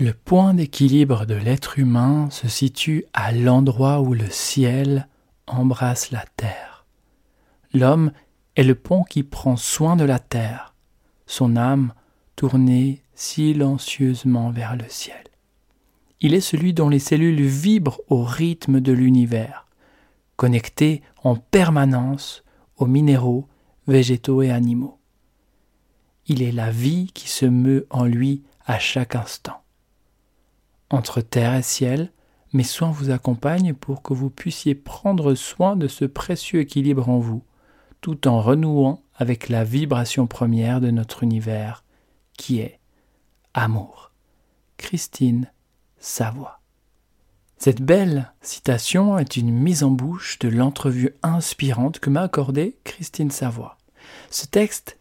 Le point d'équilibre de l'être humain se situe à l'endroit où le ciel embrasse la terre. L'homme est le pont qui prend soin de la terre, son âme tournée silencieusement vers le ciel. Il est celui dont les cellules vibrent au rythme de l'univers, connecté en permanence aux minéraux, végétaux et animaux. Il est la vie qui se meut en lui à chaque instant. Entre terre et ciel, mes soins vous accompagnent pour que vous puissiez prendre soin de ce précieux équilibre en vous, tout en renouant avec la vibration première de notre univers, qui est amour. Christine Savoie. Cette belle citation est une mise en bouche de l'entrevue inspirante que m'a accordée Christine Savoie. Ce texte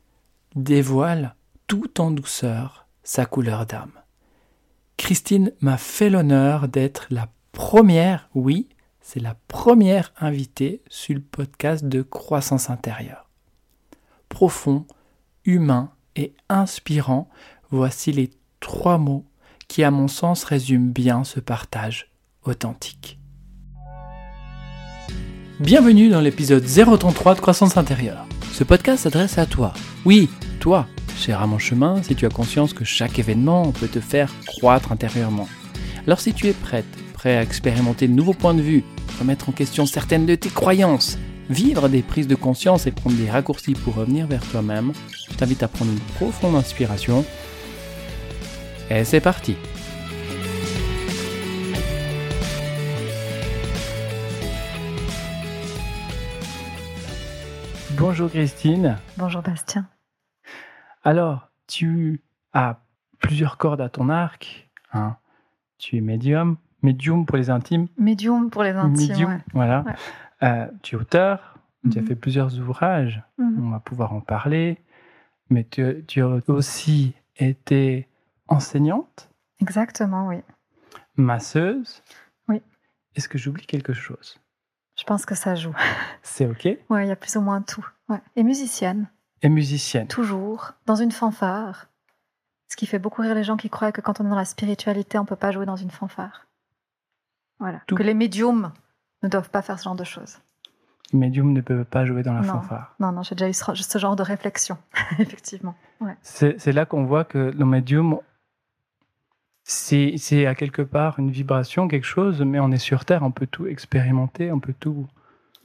dévoile tout en douceur sa couleur d'âme. Christine m'a fait l'honneur d'être la première, oui, c'est la première invitée sur le podcast de croissance intérieure. Profond, humain et inspirant, voici les trois mots qui, à mon sens, résument bien ce partage authentique. Bienvenue dans l'épisode 033 de Croissance intérieure. Ce podcast s'adresse à toi. Oui, toi, cher à mon chemin, si tu as conscience que chaque événement peut te faire croître intérieurement. Alors si tu es prête, prêt à expérimenter de nouveaux points de vue, remettre en question certaines de tes croyances, vivre des prises de conscience et prendre des raccourcis pour revenir vers toi-même, je t'invite à prendre une profonde inspiration. Et c'est parti Bonjour Christine. Bonjour Bastien. Alors, tu as plusieurs cordes à ton arc. Hein. Tu es médium, médium pour les intimes. Médium pour les intimes. Voilà. Euh, tu es auteur, tu as mhm. fait plusieurs ouvrages. Mhm. On va pouvoir en parler. Mais tu, tu, as aussi été enseignante. Exactement, oui. Masseuse. Oui. Est-ce que j'oublie quelque chose? Je pense que ça joue. C'est OK Oui, il y a plus ou moins tout. Et musicienne. Et musicienne. Toujours. Dans une fanfare. Ce qui fait beaucoup rire les gens qui croient que quand on est dans la spiritualité, on ne peut pas jouer dans une fanfare. Voilà. Que les médiums ne doivent pas faire ce genre de choses. Les médiums ne peuvent pas jouer dans la fanfare. Non, non, j'ai déjà eu ce genre de réflexion, effectivement. C'est là qu'on voit que le médium c'est à quelque part une vibration, quelque chose, mais on est sur Terre, on peut tout expérimenter, on peut tout.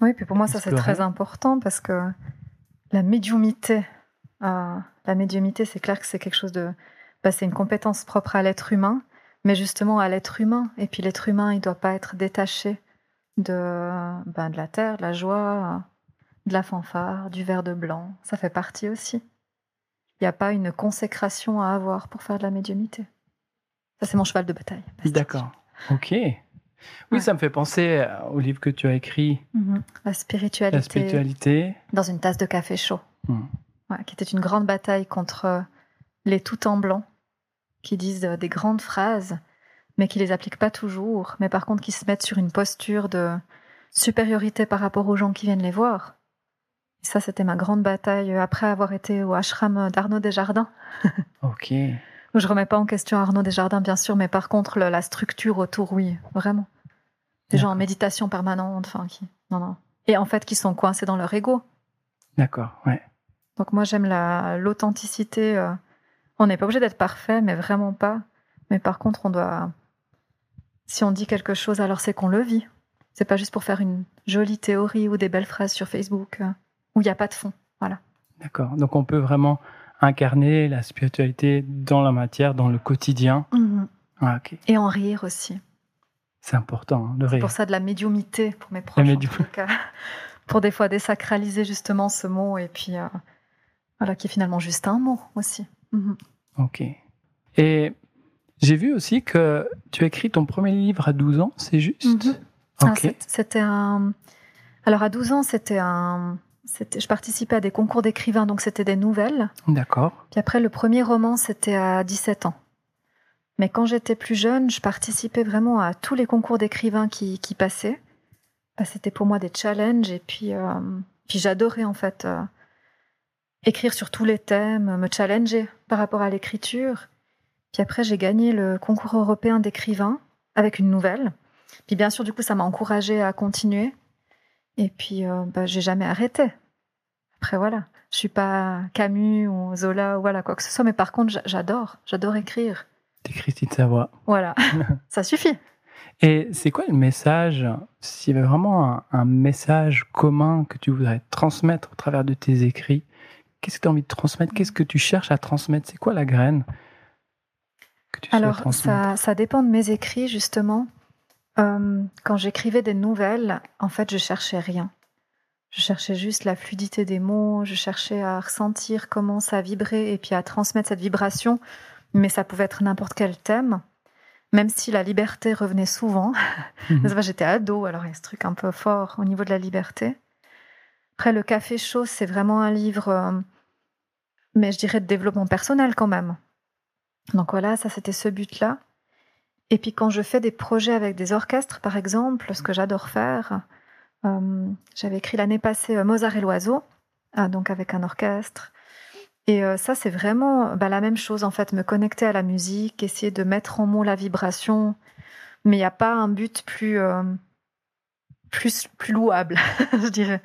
Oui, puis pour moi, ça c'est très important parce que la médiumité, euh, la médiumité, c'est clair que c'est quelque chose de. Bah, c'est une compétence propre à l'être humain, mais justement à l'être humain. Et puis l'être humain, il ne doit pas être détaché de, ben, de la terre, de la joie, de la fanfare, du verre de blanc. Ça fait partie aussi. Il n'y a pas une consécration à avoir pour faire de la médiumité. Ça, c'est mon cheval de bataille. D'accord. Ok. Oui, ça me fait penser au livre que tu as écrit. Mhm. La spiritualité. La spiritualité. Dans une tasse de café chaud. Hmm. qui était une grande bataille contre les tout en blanc, qui disent des grandes phrases, mais qui les appliquent pas toujours, mais par contre qui se mettent sur une posture de supériorité par rapport aux gens qui viennent les voir. Et ça, c'était ma grande bataille après avoir été au ashram d'Arnaud Desjardins. ok. Je remets pas en question Arnaud Desjardins, bien sûr, mais par contre, la structure autour, oui, vraiment. Des gens en méditation permanente, enfin, qui. Non, non. Et en fait, qui sont coincés dans leur ego. D'accord, ouais. Donc, moi, j'aime l'authenticité. Euh, on n'est pas obligé d'être parfait, mais vraiment pas. Mais par contre, on doit. Si on dit quelque chose, alors c'est qu'on le vit. C'est pas juste pour faire une jolie théorie ou des belles phrases sur Facebook euh, où il n'y a pas de fond. Voilà. D'accord. Donc, on peut vraiment incarner la spiritualité dans la matière, dans le quotidien. Mhm. Ah, Et en rire aussi. C'est important, hein, de rire. pour ça de la médiumité pour mes proches. pour des fois désacraliser justement ce mot et puis euh, voilà, qui est finalement juste un mot aussi. Mhm. Ok. Et j'ai vu aussi que tu as écrit ton premier livre à 12 ans, c'est juste? Mhm. ah, C'était un. Alors à 12 ans, c'était un je participais à des concours d'écrivains, donc c'était des nouvelles. D'accord. Puis après, le premier roman, c'était à 17 ans. Mais quand j'étais plus jeune, je participais vraiment à tous les concours d'écrivains qui, passaient. Bah, c'était pour moi des challenges et puis, euh, puis j'adorais en fait euh, écrire sur tous les thèmes, me challenger par rapport à l'écriture. Puis après, j'ai gagné le concours européen d'écrivain avec une nouvelle. Puis bien sûr, du coup, ça m'a encouragée à continuer. Et puis, euh, bah, j'ai jamais arrêté. Après, voilà. Je suis pas Camus ou Zola ou voilà, quoi que ce soit. Mais par contre, j'adore. J'adore écrire. T'écris de sa voix. Voilà. ça suffit. Et c'est quoi le message, s'il y avait vraiment un, message commun que tu voudrais transmettre au travers de tes écrits, qu'est-ce que tu as envie de transmettre? Qu'est-ce que tu cherches à transmettre? C'est quoi la graine alors, ça, ça, dépend de mes écrits, justement. Euh, quand j'écrivais des nouvelles, en fait, je cherchais rien. Je cherchais juste la fluidité des mots, je cherchais à ressentir comment ça vibrait et puis à transmettre cette vibration, mais ça pouvait être n'importe quel thème, même si la liberté revenait souvent. Mhm. J'étais ado, alors il y a ce truc un peu fort au niveau de la liberté. Après, Le Café Chaud, c'est vraiment un livre, euh, mais je dirais de développement personnel quand même. Donc voilà, ça c'était ce but-là. Et puis quand je fais des projets avec des orchestres, par exemple, ce que j'adore faire, euh, j'avais écrit l'année passée euh, Mozart et l'oiseau, euh, donc avec un orchestre. Et ça, c'est vraiment bah, la même chose, en fait, me connecter à la musique, essayer de mettre en mots la vibration, mais il n'y a pas un but plus, plus, plus louable, je dirais.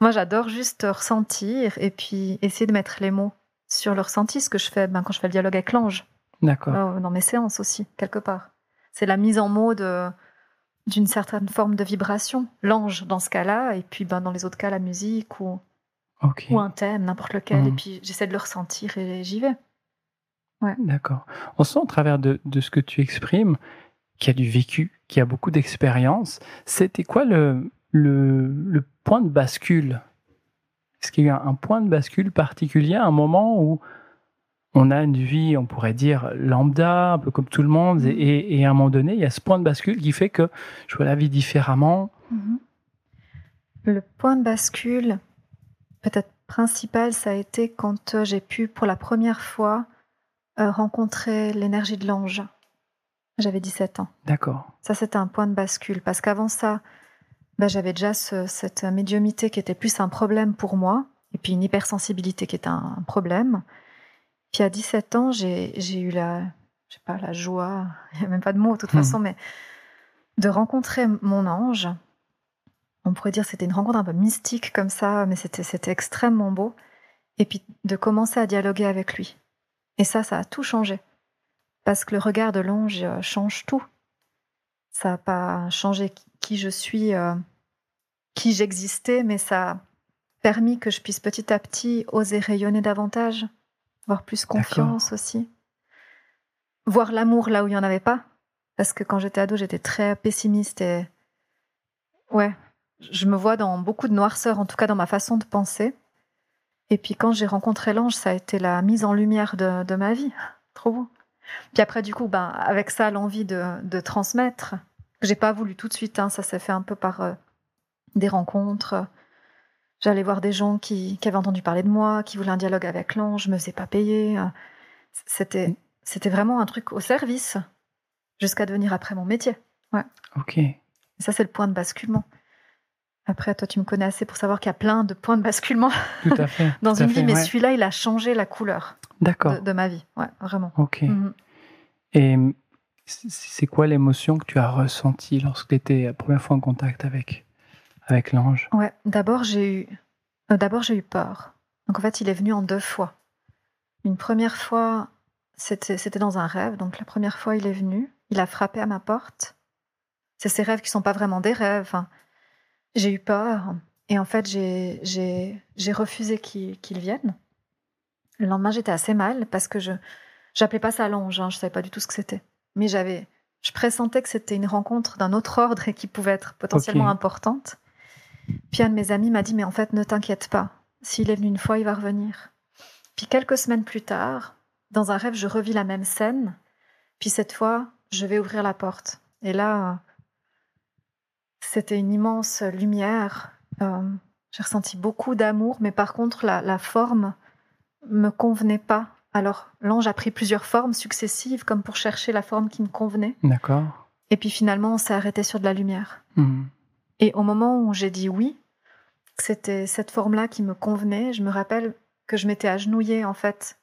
Moi, j'adore juste ressentir et puis essayer de mettre les mots sur le ressenti, ce que je fais ben, quand je fais le dialogue avec l'ange. D'accord. dans mes séances aussi, quelque part. C'est la mise en mots d'une certaine forme de vibration. L'ange dans ce cas-là, et puis ben, dans les autres cas, la musique ou, ou un thème, n'importe lequel. Et mhm. puis j'essaie de le ressentir et j'y vais. Ouais. D'accord. On sent au travers de, de, ce que tu exprimes qu'il y a du vécu, qu'il y a beaucoup d'expérience. C'était quoi le, le, le, point de bascule? Est-ce qu'il y a un point de bascule particulier, un moment où on a une vie, on pourrait dire, lambda, un peu comme tout le monde, mm-hmm. et, à un moment donné, il y a ce point de bascule qui fait que je vois la vie différemment. Mm-hmm. Le point de bascule, peut-être principal, ça a été quand euh, j'ai pu, pour la première fois, euh, rencontrer l'énergie de l'ange. J'avais 17 ans. D'accord. Ça, c'était un point de bascule, parce qu'avant ça, bah, j'avais déjà cette médiumité qui était plus un problème pour moi, et puis une hypersensibilité qui était un problème. Puis à 17 ans, j'ai eu la, je sais pas, la joie, il n'y a même pas de mots de toute hmm. façon, mais de rencontrer mon ange. On pourrait dire c'était une rencontre un peu mystique comme ça, mais c'était extrêmement beau. Et puis de commencer à dialoguer avec lui. Et ça, ça a tout changé. Parce que le regard de l'ange euh, change tout. Ça n'a pas changé qui je suis, euh, qui j'existais, mais ça a permis que je puisse petit à petit oser rayonner davantage avoir plus confiance aussi. Voir l'amour là où il n'y en avait pas. Parce que quand j'étais ado, j'étais très pessimiste et. Ouais, je me vois dans beaucoup de noirceur, en tout cas dans ma façon de penser. Et puis quand j'ai rencontré l'ange, ça a été la mise en lumière de, ma vie. Trop beau. Puis après, du coup, ben, avec ça, l'envie de, de transmettre, que j'ai pas voulu tout de suite, hein, ça s'est fait un peu par euh, des rencontres, J'allais voir des gens qui, avaient entendu parler de moi, qui voulaient un dialogue avec l'ange, je me faisais pas payer. C'était, c'était vraiment un truc au service, jusqu'à devenir après mon métier. Ouais. Ok. ça, c'est le point de basculement. Après, toi, tu me connais assez pour savoir qu'il y a plein de points de basculement tout à fait, dans une vie, mais celui-là, il a changé la couleur de, de, ma vie. Ouais, vraiment. Ok. Mhm. Et c'est quoi l'émotion que tu as ressentie lorsque tu étais la première fois en contact avec avec l'ange Ouais, d'abord j'ai eu, euh, d'abord j'ai eu peur. Donc en fait, il est venu en deux fois. Une première fois, c'était, c'était dans un rêve. Donc la première fois, il est venu, il a frappé à ma porte. C'est ces rêves qui sont pas vraiment des rêves. J'ai eu peur et en fait, j'ai, j'ai, j'ai refusé qu'il, qu'il vienne. Le lendemain, j'étais assez mal parce que je j'appelais pas ça l'ange, hein, je savais pas du tout ce que c'était. Mais j'avais, je pressentais que c'était une rencontre d'un autre ordre et qui pouvait être potentiellement importante. Puis un de mes amis m'a dit, mais en fait, ne t'inquiète pas. S'il est venu une fois, il va revenir. Puis quelques semaines plus tard, dans un rêve, je revis la même scène. Puis cette fois, je vais ouvrir la porte. Et là, c'était une immense lumière. Euh, j'ai ressenti beaucoup d'amour, mais par contre, la, la forme me convenait pas. Alors, l'ange a pris plusieurs formes successives, comme pour chercher la forme qui me convenait. D'accord. Et puis finalement, on s'est arrêté sur de la lumière. Mmh. Et au moment où j'ai dit oui, c'était cette forme-là qui me convenait, je me rappelle que je m'étais agenouillée en fait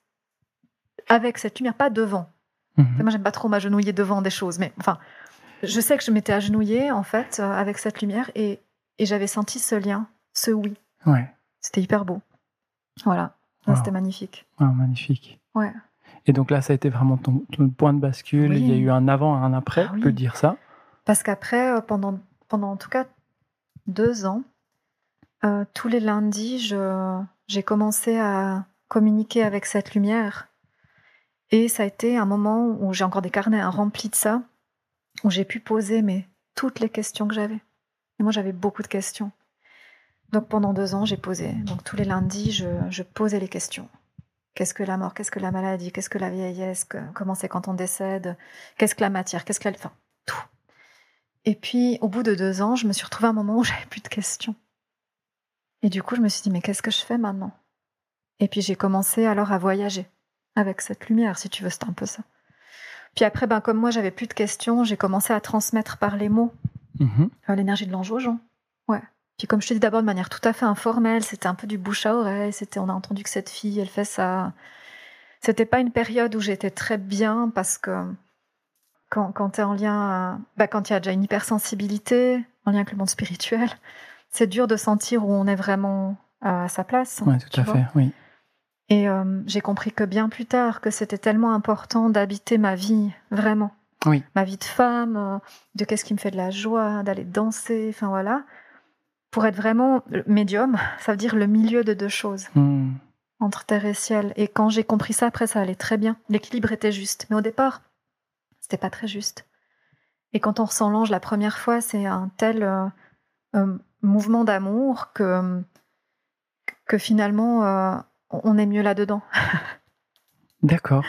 avec cette lumière, pas devant, Mhm. Moi, j'aime pas trop m'agenouiller devant des choses, mais enfin, je sais que je m'étais agenouillée en fait euh, avec cette lumière et, et j'avais senti ce lien, ce oui. Ouais. C'était hyper beau. Voilà. C'était magnifique. magnifique. Ouais. Et donc là, ça a été vraiment ton, point de bascule. Il y a eu un avant, un après, ah, peut dire ça. Parce qu'après, euh, pendant, pendant en tout cas deux ans, euh, tous les lundis, j'ai commencé à communiquer avec cette lumière. Et ça a été un moment où j'ai encore des carnets remplis de ça, où j'ai pu poser mais, toutes les questions que j'avais. Et moi, j'avais beaucoup de questions. Donc pendant deux ans, j'ai posé. Donc tous les lundis, je, posais les questions. Qu'est-ce que la mort? Qu'est-ce que la maladie? Qu'est-ce que la vieillesse? Comment c'est quand on décède? Qu'est-ce que la matière? Qu'est-ce que la... Enfin. Et puis, au bout de deux ans, je me suis retrouvée à un moment où j'avais plus de questions. Et du coup, je me suis dit, mais qu'est-ce que je fais maintenant? Et puis, j'ai commencé alors à voyager avec cette lumière, si tu veux, c'est un peu ça. Puis après, ben, comme moi, j'avais plus de questions, j'ai commencé à transmettre par les mots mm-hmm. euh, l'énergie de l'ange aux gens. Ouais. Puis comme je te dis d'abord de manière tout à fait informelle, c'était un peu du bouche à oreille, c'était on a entendu que cette fille, elle fait ça. C'était pas une période où j'étais très bien parce que quand, quand tu es en lien, bah, quand il y a déjà une hypersensibilité, en lien avec le monde spirituel, c'est dur de sentir où on est vraiment à sa place. Oui, tout à fait, oui. Et euh, j'ai compris que bien plus tard, que c'était tellement important d'habiter ma vie, vraiment. Oui. Ma vie de femme, euh, de qu'est-ce qui me fait de la joie, d'aller danser, enfin voilà pour être vraiment médium, ça veut dire le milieu de deux choses. Hmm. Entre terre et ciel. Et quand j'ai compris ça, après, ça allait très bien. L'équilibre était juste. Mais au départ, c'était pas très juste. Et quand on ressent l'ange la première fois, c'est un tel euh, euh, mouvement d'amour que, que finalement, euh, on est mieux là-dedans. D'accord.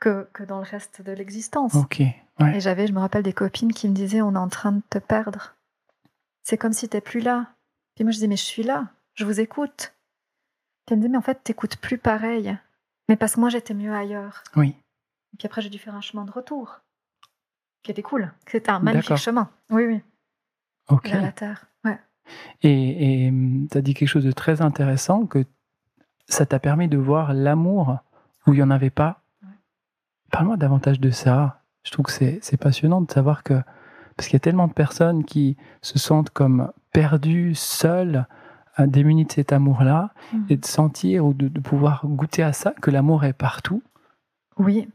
Que, que, dans le reste de l'existence. Ok. Et j'avais, je me rappelle, des copines qui me disaient on est en train de te perdre. C'est comme si t'es plus là. Puis moi, je disais, mais je suis là, je vous écoute. Puis elle me dit, mais en fait, t'écoutes plus pareil. Mais parce que moi, j'étais mieux ailleurs. Oui. Et puis après, j'ai dû faire un chemin de retour, qui était cool. C'était un magnifique chemin. Oui, oui. Ok. Vers la terre. Ouais. Et tu as dit quelque chose de très intéressant, que ça t'a permis de voir l'amour où il n'y en avait pas. Parle-moi davantage de ça. Je trouve que c'est passionnant de savoir que parce qu'il y a tellement de personnes qui se sentent comme perdues, seules, euh, démunies de cet amour-là, mhm. et de sentir ou de, pouvoir goûter à ça, que l'amour est partout. Oui.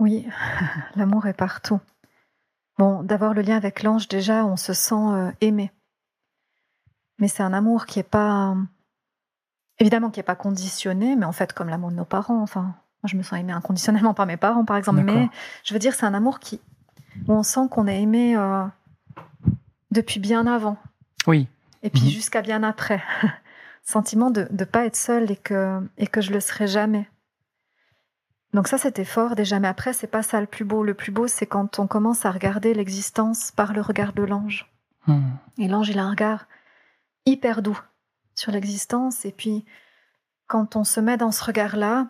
Oui, l'amour est partout. Bon, d'avoir le lien avec l'ange, déjà, on se sent euh, aimé. Mais c'est un amour qui n'est pas. Évidemment, qui n'est pas conditionné, mais en fait, comme l'amour de nos parents. Enfin, moi, je me sens aimée inconditionnellement par mes parents, par exemple. Mais je veux dire, c'est un amour qui, où on sent qu'on est aimé euh, depuis bien avant. Oui. Et puis mhm. jusqu'à bien après. Sentiment de ne pas être seul et que, et que je le serai jamais. Donc ça, c'était fort déjà. Mais après, c'est pas ça le plus beau. Le plus beau, c'est quand on commence à regarder l'existence par le regard de l'ange. Hmm. Et l'ange, il a un regard hyper doux sur l'existence. Et puis, quand on se met dans ce regard-là,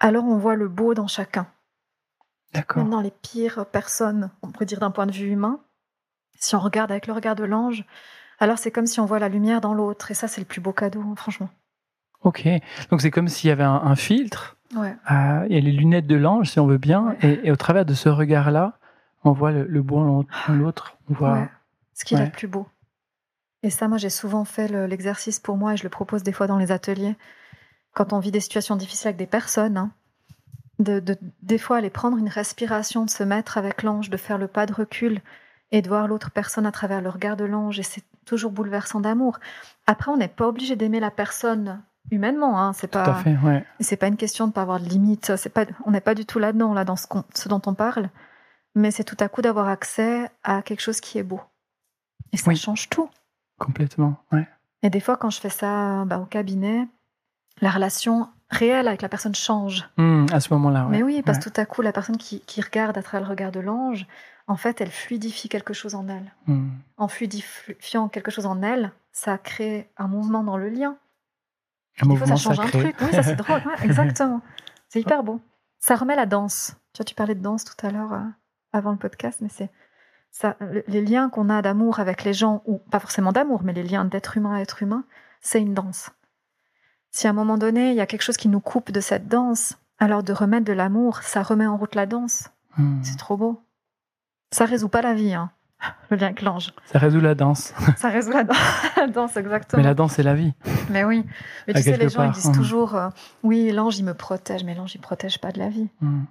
alors on voit le beau dans chacun. D'accord. Même dans les pires personnes, on pourrait dire d'un point de vue humain, si on regarde avec le regard de l'ange, alors c'est comme si on voit la lumière dans l'autre. Et ça, c'est le plus beau cadeau, hein, franchement. Ok. Donc c'est comme s'il y avait un, filtre. Ouais. Euh, il y a les lunettes de l'ange, si on veut bien. Et, au travers de ce regard-là, on voit le, le bon l'autre. On voit. Ce qui est le plus beau. Et ça, moi, j'ai souvent fait l'exercice pour moi et je le propose des fois dans les ateliers. Quand on vit des situations difficiles avec des personnes, hein, de, des fois aller prendre une respiration, de se mettre avec l'ange, de faire le pas de recul et de voir l'autre personne à travers le regard de l'ange. Et c'est toujours bouleversant d'amour. Après, on n'est pas obligé d'aimer la personne humainement. Hein. C'est pas. C'est pas une question de pas avoir de limites. C'est pas. On n'est pas du tout là-dedans, là dans ce, ce, dont on parle. Mais c'est tout à coup d'avoir accès à quelque chose qui est beau. Et ça change tout. Complètement. Ouais. Et des fois, quand je fais ça bah, au cabinet, la relation réelle avec la personne change. Hmm, à ce moment-là. Mais oui, parce que tout à coup, la personne qui, regarde à travers le regard de l'ange, en fait, elle fluidifie quelque chose en elle. Hmm. En fluidifiant quelque chose en elle, ça crée un mouvement dans le lien. Un mouvement fois, ça change un truc. Oui, ça c'est drôle. exactement. C'est hyper beau. Ça remet la danse. Tu vois, tu parlais de danse tout à l'heure euh, avant le podcast, mais c'est ça. Les liens qu'on a d'amour avec les gens, ou pas forcément d'amour, mais les liens d'être humain à être humain, c'est une danse. Si à un moment donné, il y a quelque chose qui nous coupe de cette danse, Alors de remettre de l'amour, ça remet en route la danse. Hmm. C'est trop beau. Ça résout pas la vie, hein, le lien avec l'ange. Ça résout la danse. ça résout la, danse, exactement. Mais la danse, c'est la vie. Mais oui. Mais tu sais, les gens, ils disent hmm. toujours euh, Oui, l'ange, il me protège. Mais l'ange, il protège pas de la vie. Hmm.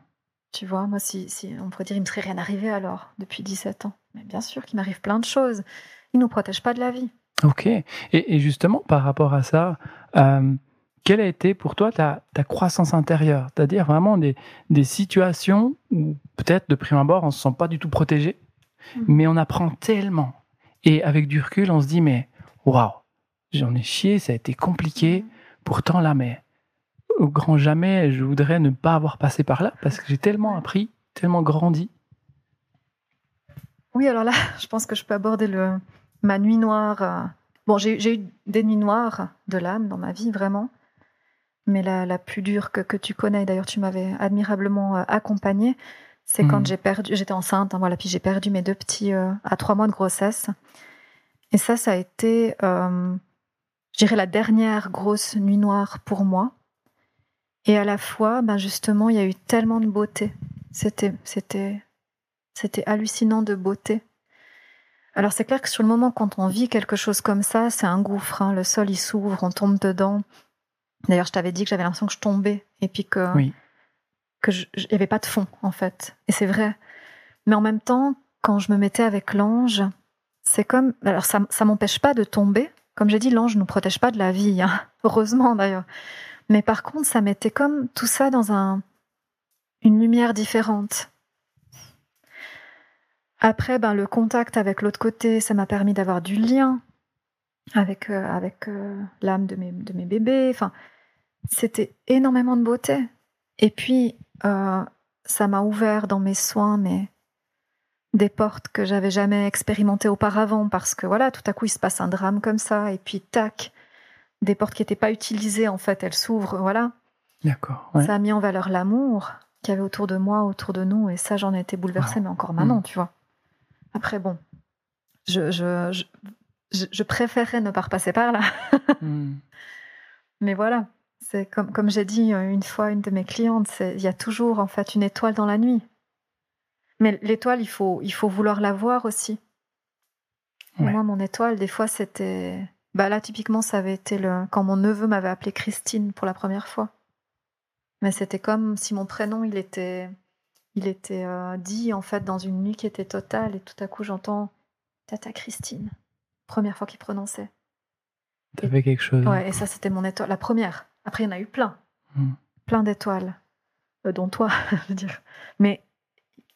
Tu vois, moi, si, si, on pourrait dire, il me serait rien arrivé alors, depuis 17 ans. Mais bien sûr qu'il m'arrive plein de choses. Il nous protège pas de la vie. Ok. Et, justement, par rapport à ça, euh, quelle a été pour toi ta, croissance intérieure? C'est-à-dire vraiment des, situations où peut-être de prime abord on ne se sent pas du tout protégé, mhm. mais on apprend tellement. Et avec du recul, on se dit mais waouh, j'en ai chié, ça a été compliqué. Mhm. Pourtant là, mais au grand jamais, je voudrais ne pas avoir passé par là parce que j'ai tellement appris, tellement grandi. Oui, alors là, je pense que je peux aborder le, ma nuit noire. Euh, bon, j'ai eu des nuits noires de l'âme dans ma vie, vraiment. Mais la, plus dure que, tu connais, d'ailleurs, tu m'avais admirablement euh, accompagnée, c'est quand mhm. j'ai perdu, j'étais enceinte, hein, voilà, puis j'ai perdu mes deux petits euh, à trois mois de grossesse. Et ça, ça a été, je dirais, la dernière grosse nuit noire pour moi. Et à la fois, ben justement, il y a eu tellement de beauté. C'était, c'était, c'était hallucinant de beauté. Alors c'est clair que sur le moment, quand on vit quelque chose comme ça, c'est un gouffre. Hein. Le sol, il s'ouvre, on tombe dedans. D'ailleurs, je t'avais dit que j'avais l'impression que je tombais et puis que oui. Que n'y avait pas de fond en fait. Et c'est vrai. Mais en même temps, quand je me mettais avec l'ange, c'est comme alors ça ça m'empêche pas de tomber. Comme j'ai dit, l'ange nous protège pas de la vie, hein. heureusement d'ailleurs. Mais par contre, ça mettait comme tout ça dans un une lumière différente. Après, ben, le contact avec l'autre côté, ça m'a permis d'avoir du lien avec, euh, avec euh, l'âme de mes, de mes bébés. Enfin, c'était énormément de beauté. Et puis, euh, ça m'a ouvert dans mes soins mais des portes que j'avais jamais expérimentées auparavant parce que voilà, tout à coup, il se passe un drame comme ça. Et puis, tac, des portes qui n'étaient pas utilisées, en fait, elles s'ouvrent. Voilà. D'accord. Ça a mis en valeur l'amour qu'il y avait autour de moi, autour de nous. Et ça, j'en ai été bouleversée, mais encore maintenant, mm. tu vois. Après, bon, je, je, je, préférerais ne pas repasser par là. Hmm. Mais voilà, c'est comme, comme j'ai dit une fois une de mes clientes, il y a toujours en fait une étoile dans la nuit. Mais l'étoile, il faut, il faut vouloir la voir aussi. Moi, mon étoile, des fois, c'était. Bah là, typiquement, ça avait été le... quand mon neveu m'avait appelé Christine pour la première fois. Mais c'était comme si mon prénom, il était il était euh, dit en fait dans une nuit qui était totale et tout à coup j'entends Tata Christine, première fois qu'il prononçait. T'avais quelque chose. Ouais, et ça c'était mon étoile, la première. Après il y en a eu plein, hmm. plein d'étoiles, euh, dont toi, je veux dire. Mais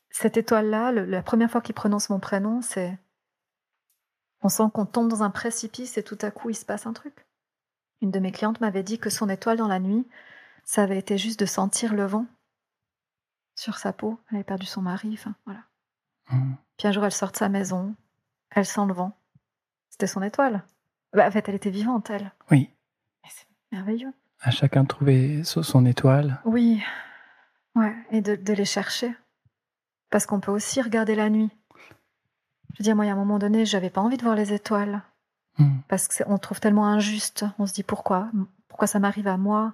cette étoile-là, la première fois qu'il prononce mon prénom, c'est on sent qu'on tombe dans un précipice et tout à coup il se passe un truc. Une de mes clientes m'avait dit que son étoile dans la nuit, ça avait été juste de sentir le vent sur sa peau. Elle avait perdu son mari, enfin voilà. Mmh. Puis un jour, elle sort de sa maison, elle sent le vent. C'était son étoile. Bah, en fait, elle était vivante, elle. Oui. C'est merveilleux. À chacun de trouver son étoile. Oui. Ouais, et de, les chercher. Parce qu'on peut aussi regarder la nuit. Je veux dire, moi, il y a un moment donné, j'avais pas envie de voir les étoiles. Mmh. Parce qu'on trouve tellement injuste. On se dit pourquoi? Pourquoi ça m'arrive à moi?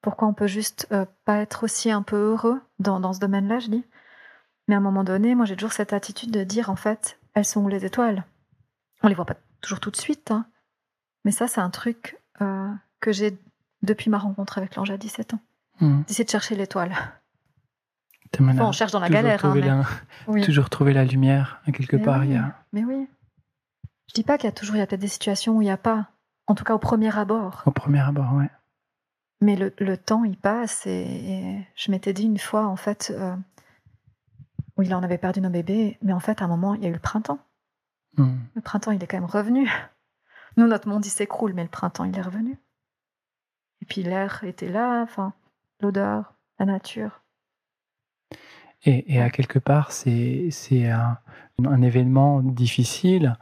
Pourquoi on peut juste euh, pas être aussi un peu heureux dans, dans ce domaine-là, je dis? Mais à un moment donné, moi j'ai toujours cette attitude de dire en fait, elles sont où les étoiles? On les voit pas toujours tout de suite, hein. mais ça c'est un truc euh, que j'ai depuis ma rencontre avec l'ange à 17 ans. Hmm. D'essayer de chercher l'étoile. on cherche dans la galère. Hein, Toujours trouver la lumière, quelque part. il y a... Mais oui. Je dis pas qu'il y a toujours, il y a peut-être des situations où il n'y a pas. En tout cas, au premier abord. Au premier abord, ouais. Mais le, temps, il passe et, je m'étais dit une fois, en fait, euh, oui, là, on avait perdu nos bébés, mais en fait, à un moment, il y a eu le printemps. Hmm. Le printemps, il est quand même revenu. Nous, notre monde, il s'écroule, mais le printemps, il est revenu. Et puis l'air était là, enfin, l'odeur, la nature. Et, à quelque part, c'est un, un, événement difficile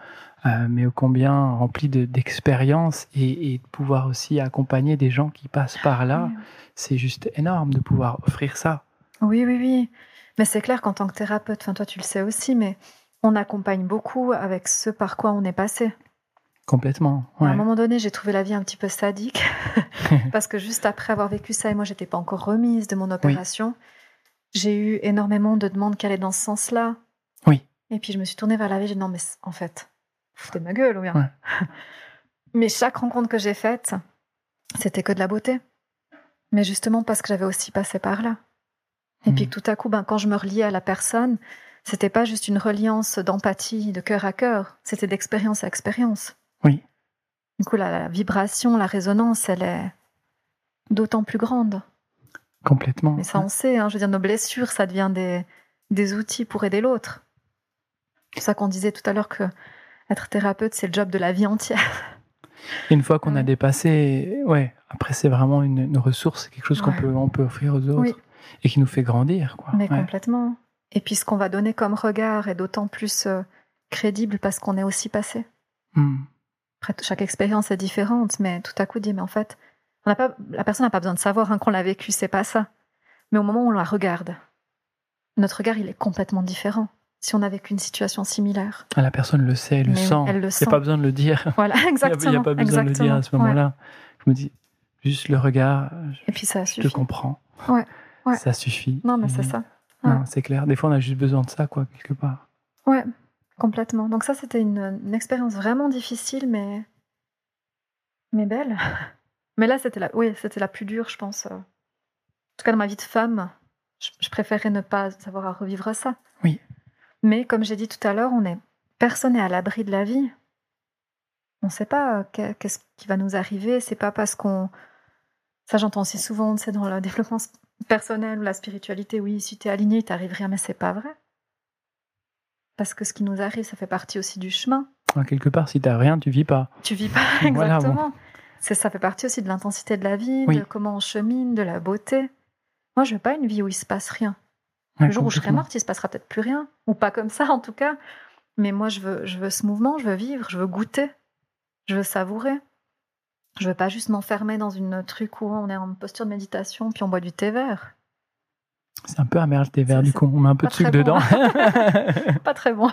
euh, mais ô combien rempli d'expérience et, de pouvoir aussi accompagner des gens qui passent par là. C'est juste énorme de pouvoir offrir ça. Oui, oui, oui. Mais c'est clair qu'en tant que thérapeute, enfin toi tu le sais aussi, mais on accompagne beaucoup avec ce par quoi on est passé. Complètement. À un moment donné, j'ai trouvé la vie un petit peu sadique parce que juste après avoir vécu ça et moi, j'étais pas encore remise de mon opération, j'ai eu énormément de demandes qui allaient dans ce sens-là. Oui. Et puis je me suis tournée vers la vie, j'ai dit non, mais en fait, foutez ma gueule ou bien. mais chaque rencontre que j'ai faite, c'était que de la beauté. Mais justement parce que j'avais aussi passé par là. Et puis hmm. tout à coup, ben, quand je me reliais à la personne, c'était pas juste une reliance d'empathie, de cœur à cœur, c'était d'expérience à expérience. Oui. Du coup, la, vibration, la résonance, elle est d'autant plus grande. Complètement. Mais ça, on sait. Hein, je veux dire, nos blessures, ça devient des, des outils pour aider l'autre. C'est ça qu'on disait tout à l'heure que être thérapeute, c'est le job de la vie entière. une fois qu'on a dépassé, ouais, après c'est vraiment une, ressource, quelque chose qu'on peut, on peut offrir aux autres et qui nous fait grandir. Quoi. Mais complètement. Et puis ce qu'on va donner comme regard est d'autant plus euh, crédible parce qu'on est aussi passé. Hmm. Après, chaque expérience est différente, mais tout à coup, dit, mais en fait, on pas, la personne n'a pas besoin de savoir hein, qu'on l'a vécu, c'est pas ça. Mais au moment où on la regarde, notre regard, il est complètement différent si on a vécu une situation similaire. Ah, la personne le sait, elle le sent. Elle le sent. Il n'y a pas besoin de le dire. Voilà, exactement. Il n'y a, pas besoin de le dire à ce moment-là. Je me dis, juste le regard, Et puis ça je te comprends. Ouais. ouais. Ça suffit. Non, mais c'est ça. c'est clair. Des fois, on a juste besoin de ça, quoi, quelque part. Ouais, complètement. Donc ça, c'était une, une, expérience vraiment difficile, mais mais belle. Mais là, c'était la, oui, c'était la plus dure, je pense. En tout cas, dans ma vie de femme, je, je préférais ne pas savoir à revivre ça. Oui. Mais comme j'ai dit tout à l'heure, on est personne n'est à l'abri de la vie. On ne sait pas euh, qu'est-ce qui va nous arriver. C'est pas parce qu'on. Ça, j'entends aussi souvent, c'est dans le développement personnel ou la spiritualité. Oui, si tu es aligné, il t'arrive rien, mais c'est pas vrai. Parce que ce qui nous arrive, ça fait partie aussi du chemin. quelque part, si tu n'as rien, tu vis pas. Tu vis pas, exactement. Ça fait partie aussi de l'intensité de la vie, de comment on chemine, de la beauté. Moi, je veux pas une vie où il se passe rien le jour où je serai morte, il se passera peut-être plus rien, ou pas comme ça en tout cas. Mais moi, je veux, je veux ce mouvement, je veux vivre, je veux goûter, je veux savourer. Je veux pas juste m'enfermer dans une truc où on est en posture de méditation puis on boit du thé vert. C'est un peu amer le thé vert du coup, on met un peu de sucre dedans. pas très bon.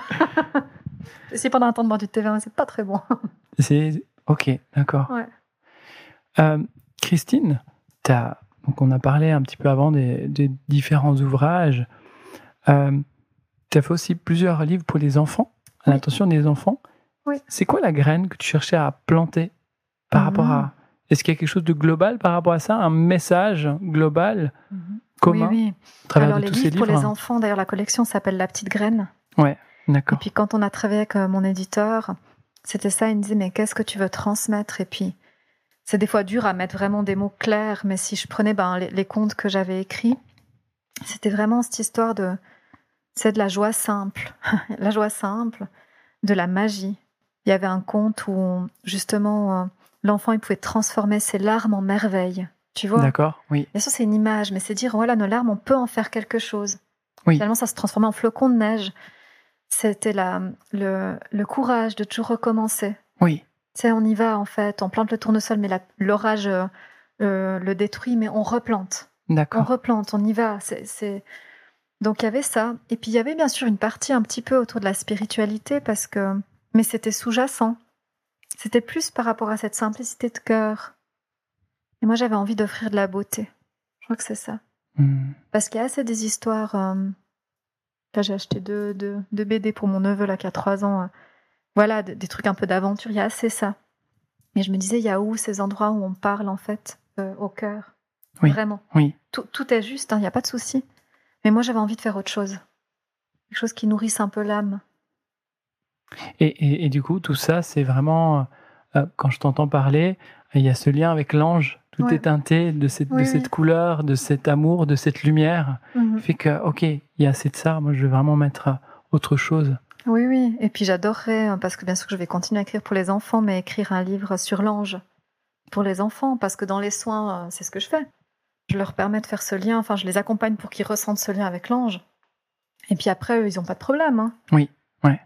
C'est pendant un temps de boire du thé vert, mais c'est pas très bon. C'est ok, d'accord. Ouais. Euh, Christine, as donc on a parlé un petit peu avant des, différents ouvrages. Euh, tu as fait aussi plusieurs livres pour les enfants, à l'intention des enfants. Oui. C'est quoi la graine que tu cherchais à planter par rapport à... Est-ce qu'il y a quelque chose de global par rapport à ça Un message global mhm. Commun Oui, oui. Alors les livres, pour les enfants, d'ailleurs la collection s'appelle La Petite Graine. Ouais, d'accord. Et puis quand on a travaillé avec euh, mon éditeur, c'était ça, il me disait mais qu'est-ce que tu veux transmettre? Et puis c'est des fois dur à mettre vraiment des mots clairs, mais si je prenais ben, les, contes que j'avais écrits, c'était vraiment cette histoire de, c'est de la joie simple, la joie simple, de la magie. Il y avait un conte où justement euh, l'enfant il pouvait transformer ses larmes en merveilles. Tu vois? D'accord, oui. Bien sûr, c'est une image, mais c'est dire voilà, nos larmes, on peut en faire quelque chose. Oui. Finalement, ça se transformait en flocons de neige. C'était le, le courage de toujours recommencer. Oui sais, on y va en fait, on plante le tournesol, mais l'orage euh, euh, le détruit, mais on replante. D'accord. On replante, on y va. C'est donc il y avait ça, et puis il y avait bien sûr une partie un petit peu autour de la spiritualité parce que, mais c'était sous-jacent. C'était plus par rapport à cette simplicité de cœur. Et moi j'avais envie d'offrir de la beauté. Je crois que c'est ça. Hmm. Parce qu'il y a assez des histoires. Euh, là j'ai acheté deux, deux, deux, BD pour mon neveu là qui a trois ans voilà, des trucs un peu d'aventure, il y a assez ça. Mais je me disais, il y a où ces endroits où on parle en fait euh, au cœur? Oui, Vraiment. Oui. Tout, est juste, hein, il n'y a pas de souci. Mais moi, j'avais envie de faire autre chose. Quelque chose qui nourrisse un peu l'âme. Et, du coup, tout ça, c'est vraiment, euh, quand je t'entends parler, il y a ce lien avec l'ange. Tout est teinté de cette, de cette couleur, de cet amour, de cette lumière. Mhm. Fait que, ok, il y a assez de ça. Moi, je vais vraiment mettre autre chose. Oui, oui. Et puis j'adorerais, hein, parce que bien sûr que je vais continuer à écrire pour les enfants, mais écrire un livre sur l'ange pour les enfants, parce que dans les soins, euh, c'est ce que je fais. Je leur permets de faire ce lien, enfin je les accompagne pour qu'ils ressentent ce lien avec l'ange. Et puis après, eux, ils n'ont pas de problème. Hein. Oui, ouais,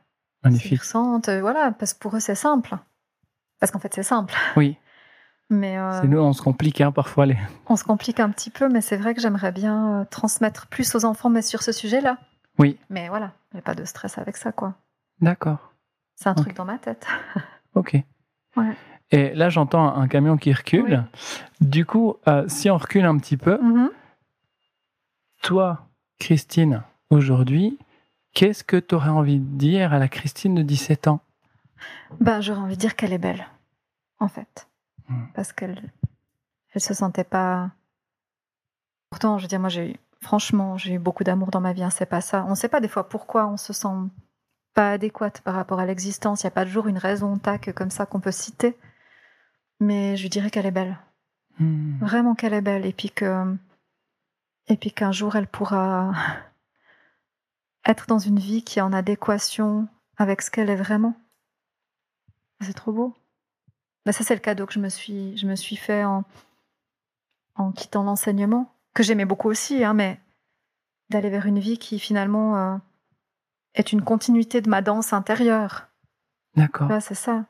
magnifique. Ils ressentent, euh, voilà, parce que pour eux, c'est simple. Parce qu'en fait, c'est simple. Oui. Mais euh, c'est nous, on se complique hein, parfois. Les... On se complique un petit peu, mais c'est vrai que j'aimerais bien transmettre plus aux enfants, mais sur ce sujet-là. Oui. Mais voilà, il n'y a pas de stress avec ça, quoi. D'accord. C'est un truc dans ma tête. ok. Et là, j'entends un camion qui recule. Du coup, euh, si on recule un petit peu, mm-hmm. toi, Christine, aujourd'hui, qu'est-ce que tu aurais envie de dire à la Christine de 17 ans? Bah, J'aurais envie de dire qu'elle est belle, en fait. Hmm. Parce qu'elle elle se sentait pas. Pourtant, je veux dire, moi, j'ai franchement, j'ai eu beaucoup d'amour dans ma vie, hein, c'est pas ça. On ne sait pas des fois pourquoi on se sent pas adéquate par rapport à l'existence. Il n'y a pas toujours une raison tac comme ça qu'on peut citer. Mais je dirais qu'elle est belle. Hmm. Vraiment qu'elle est belle. Et puis que. Et puis qu'un jour, elle pourra être dans une vie qui est en adéquation avec ce qu'elle est vraiment. C'est trop beau. Bah, ça, c'est le cadeau que je me suis, je me suis fait en, en quittant l'enseignement, que j'aimais beaucoup aussi, hein, mais d'aller vers une vie qui finalement euh, est une continuité de ma danse intérieure. D'accord. c'est ça.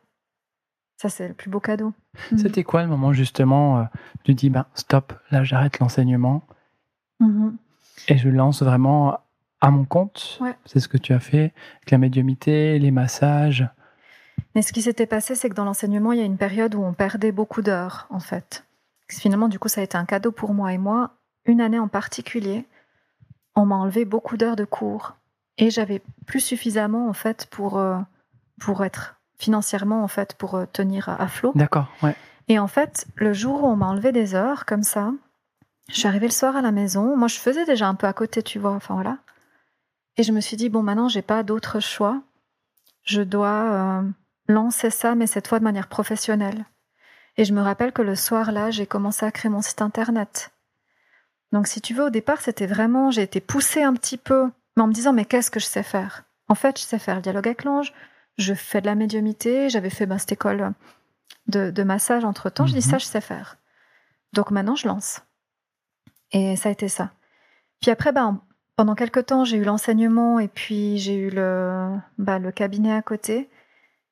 Ça, c'est le plus beau cadeau. Mm. C'était quoi le moment justement euh, Tu dis, ben, stop, là j'arrête l'enseignement mm-hmm. et je lance vraiment à mon compte? C'est ce que tu as fait avec la médiumité, les massages. Mais ce qui s'était passé, c'est que dans l'enseignement, il y a une période où on perdait beaucoup d'heures, en fait. Finalement, du coup, ça a été un cadeau pour moi et moi. Une année en particulier, on m'a enlevé beaucoup d'heures de cours et j'avais plus suffisamment, en fait, pour, euh, pour être financièrement, en fait, pour euh, tenir à, flot. D'accord, ouais. Et en fait, le jour où on m'a enlevé des heures comme ça, je suis arrivée le soir à la maison. Moi, je faisais déjà un peu à côté, tu vois. Enfin voilà. Et je me suis dit, bon, maintenant, j'ai pas d'autre choix. Je dois euh, lancer ça, mais cette fois de manière professionnelle. Et je me rappelle que le soir-là, j'ai commencé à créer mon site internet. Donc, si tu veux, au départ, c'était vraiment, j'ai été poussée un petit peu, mais en me disant, mais qu'est-ce que je sais faire? En fait, je sais faire le dialogue avec l'ange, je fais de la médiumité, j'avais fait ma cette école de, massage entre temps, je dis, ça, mhm. je sais faire. Donc maintenant, je lance. Et ça a été ça. Puis après, ben, pendant quelques temps, j'ai eu l'enseignement et puis j'ai eu le, bah, le cabinet à côté.